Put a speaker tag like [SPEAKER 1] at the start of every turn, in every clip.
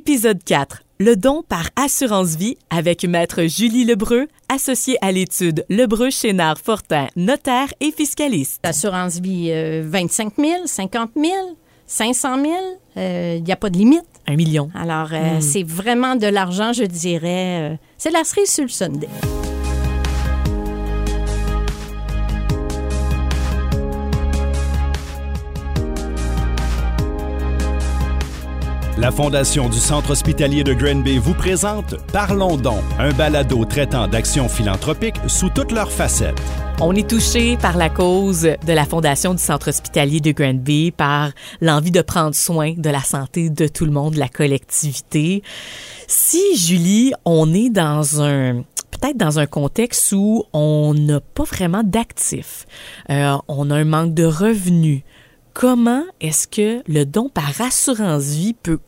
[SPEAKER 1] Épisode 4. Le don par assurance vie avec maître Julie Lebreu, associée à l'étude Lebreu Chénard Fortin, notaire et fiscaliste.
[SPEAKER 2] Assurance vie, euh, 25 000, 50 000, 500 000, il n'y a pas de limite.
[SPEAKER 1] Un million.
[SPEAKER 2] Alors, euh,
[SPEAKER 1] Mm.
[SPEAKER 2] c'est vraiment de l'argent, je dirais. euh, c'est la cerise sur le Sunday.
[SPEAKER 3] La Fondation du Centre hospitalier de Granby vous présente Parlons donc, un balado traitant d'actions philanthropiques sous toutes leurs facettes.
[SPEAKER 1] On est touché par la cause de la Fondation du Centre hospitalier de Granby, par l'envie de prendre soin de la santé de tout le monde, de la collectivité. Si, Julie, on est dans un peut-être dans un contexte où on n'a pas vraiment d'actifs, euh, on a un manque de revenus, comment est-ce que le don par assurance vie peut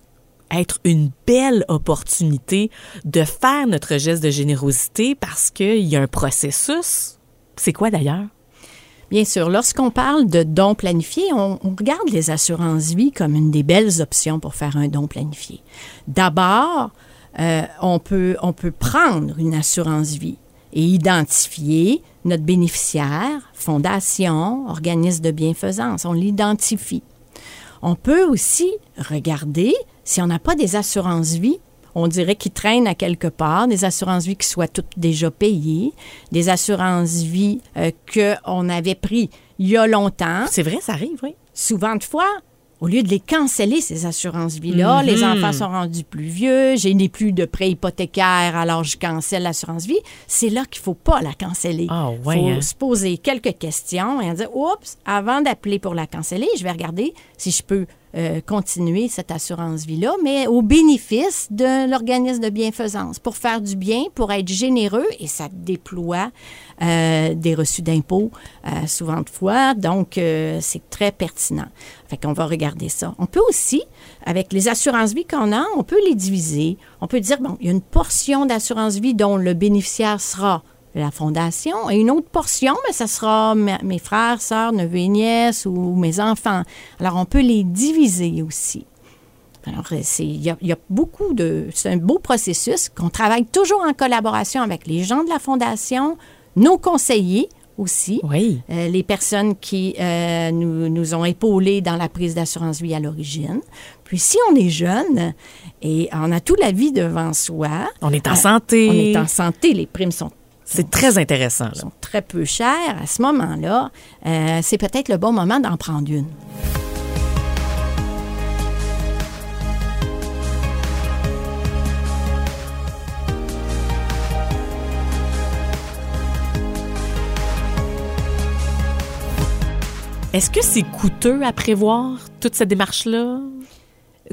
[SPEAKER 1] être une belle opportunité de faire notre geste de générosité parce qu'il y a un processus? C'est quoi d'ailleurs?
[SPEAKER 2] Bien sûr, lorsqu'on parle de dons planifiés, on, regarde les assurances vie comme une des belles options pour faire un don planifié. D'abord, euh, on, peut, on peut prendre une assurance vie et identifier notre bénéficiaire, fondation, organisme de bienfaisance. On l'identifie. On peut aussi regarder si on n'a pas des assurances vie on dirait qu'ils traînent à quelque part, des assurances vie qui soient toutes déjà payées, des assurances vie euh, qu'on avait pris il y a longtemps.
[SPEAKER 1] C'est vrai, ça arrive, oui.
[SPEAKER 2] Souvent de fois, au lieu de les canceller, ces assurances vie-là, les enfants sont rendus plus vieux, j'ai n'ai plus de prêt hypothécaire, alors je cancelle l'assurance vie. C'est là qu'il faut pas la canceller.
[SPEAKER 1] Ah, ouais,
[SPEAKER 2] faut
[SPEAKER 1] hein.
[SPEAKER 2] se poser quelques questions et dire, oups, avant d'appeler pour la canceller, je vais regarder si je peux euh, continuer cette assurance vie-là, mais au bénéfice de l'organisme de bienfaisance, pour faire du bien, pour être généreux, et ça déploie euh, des reçus d'impôts euh, souvent de fois, donc c'est très pertinent. Fait qu'on va regarder ça. On peut aussi, avec les assurances vie qu'on a, on peut les diviser. On peut dire, bon, il y a une portion d'assurance vie dont le bénéficiaire sera la fondation et une autre portion, mais ça sera ma- mes frères, sœurs, neveux et nièces ou mes enfants. Alors, on peut les diviser aussi. Alors, c'est- il y, y a beaucoup de... C'est un beau processus qu'on travaille toujours en collaboration avec les gens de la fondation, nos conseillers aussi,
[SPEAKER 1] Oui.
[SPEAKER 2] euh, les personnes qui euh, nous, nous ont épaulés dans la prise d'assurance vie à l'origine. Puis si on est jeune et on a toute la vie devant soi,
[SPEAKER 1] On est en
[SPEAKER 2] euh,
[SPEAKER 1] santé.
[SPEAKER 2] on est en santé, les primes sont
[SPEAKER 1] C'est très intéressant. là.
[SPEAKER 2] sont très peu chères, à ce moment-là, euh, c'est peut-être le bon moment d'en prendre une.
[SPEAKER 1] Est-ce que c'est coûteux à prévoir, toute cette démarche-là?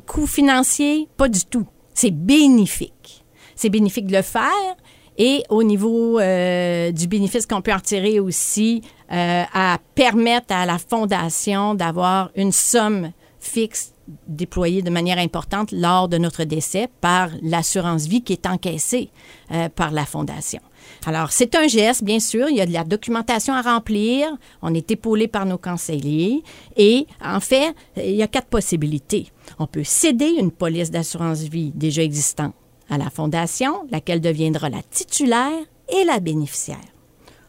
[SPEAKER 2] Coût financier, pas du tout. C'est bénéfique. C'est bénéfique de le faire. Et au niveau euh, du bénéfice qu'on peut en tirer aussi, euh, à permettre à la fondation d'avoir une somme fixe déployée de manière importante lors de notre décès par l'assurance vie qui est encaissée euh, par la fondation. Alors, c'est un geste, bien sûr. Il y a de la documentation à remplir. On est épaulé par nos conseillers. Et en fait, il y a quatre possibilités. On peut céder une police d'assurance vie déjà existante à la fondation, laquelle deviendra la titulaire et la bénéficiaire.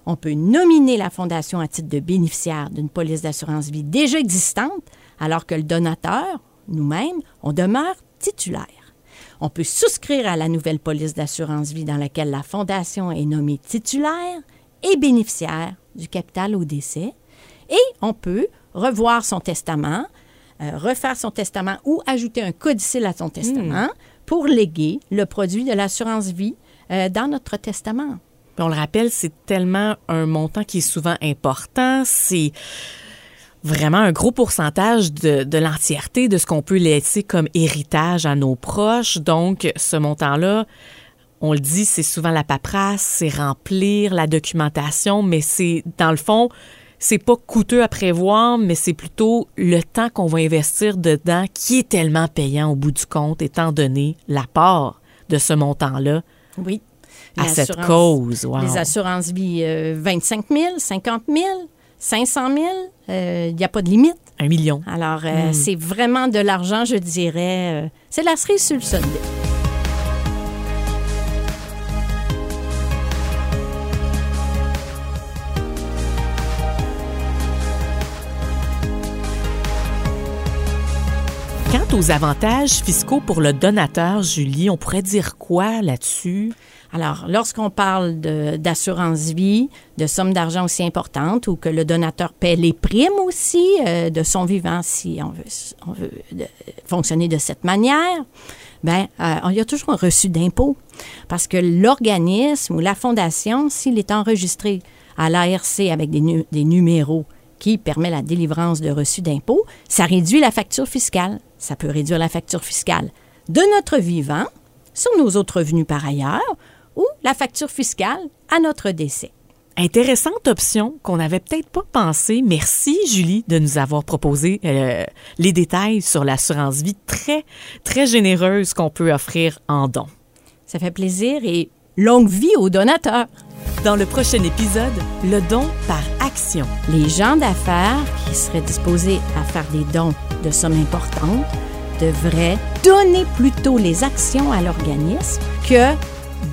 [SPEAKER 2] On peut nominer la fondation à titre de bénéficiaire d'une police d'assurance vie déjà existante, alors que le donateur, nous-mêmes, on demeure titulaire. On peut souscrire à la nouvelle police d'assurance vie dans laquelle la fondation est nommée titulaire et bénéficiaire du capital au décès. Et on peut revoir son testament, euh, refaire son testament ou ajouter un codicile à son testament pour léguer le produit de l'assurance vie euh, dans notre testament.
[SPEAKER 1] On le rappelle, c'est tellement un montant qui est souvent important. C'est vraiment un gros pourcentage de, de l'entièreté de ce qu'on peut laisser comme héritage à nos proches. Donc, ce montant-là, on le dit, c'est souvent la paperasse, c'est remplir la documentation, mais c'est, dans le fond, c'est pas coûteux à prévoir, mais c'est plutôt le temps qu'on va investir dedans qui est tellement payant au bout du compte, étant donné l'apport de ce montant-là
[SPEAKER 2] Oui.
[SPEAKER 1] à cette cause. Wow.
[SPEAKER 2] Les assurances vie, euh, 25 000, 50 000, 500 000, il n'y a pas de limite.
[SPEAKER 1] Un million.
[SPEAKER 2] Alors, euh, c'est vraiment de l'argent, je dirais. euh, c'est la cerise sur le sundae.
[SPEAKER 1] Aux avantages fiscaux pour le donateur, Julie, on pourrait dire quoi là-dessus?
[SPEAKER 2] Alors, lorsqu'on parle d'assurance vie, de sommes d'argent aussi importantes ou que le donateur paie les primes aussi euh, de son vivant, si on veut, fonctionner de cette manière, ben, euh, il y a toujours un reçu d'impôt. Parce que l'organisme ou la fondation, s'il est enregistré à l'ARC avec des, nu- des numéros qui permet la délivrance de reçus d'impôt, ça réduit la facture fiscale. Ça peut réduire la facture fiscale de notre vivant sur nos autres revenus par ailleurs ou la facture fiscale à notre décès.
[SPEAKER 1] Intéressante option qu'on n'avait peut-être pas pensé. Merci, Julie, de nous avoir proposé euh, les détails sur l'assurance vie très, très généreuse qu'on peut offrir en don.
[SPEAKER 2] Ça fait plaisir et longue vie aux donateurs.
[SPEAKER 1] Dans le prochain épisode, le don par
[SPEAKER 2] Les gens d'affaires qui seraient disposés à faire des dons de sommes importantes devraient donner plutôt les actions à l'organisme que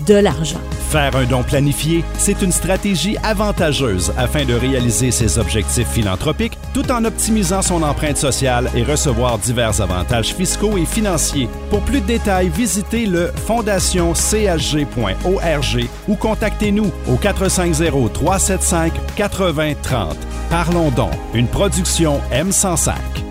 [SPEAKER 2] de l'argent.
[SPEAKER 3] Faire un don planifié, c'est une stratégie avantageuse afin de réaliser ses objectifs philanthropiques tout en optimisant son empreinte sociale et recevoir divers avantages fiscaux et financiers. Pour plus de détails, visitez le fondationchg.org ou contactez-nous au 450 375 8030. Parlons donc, une production M105.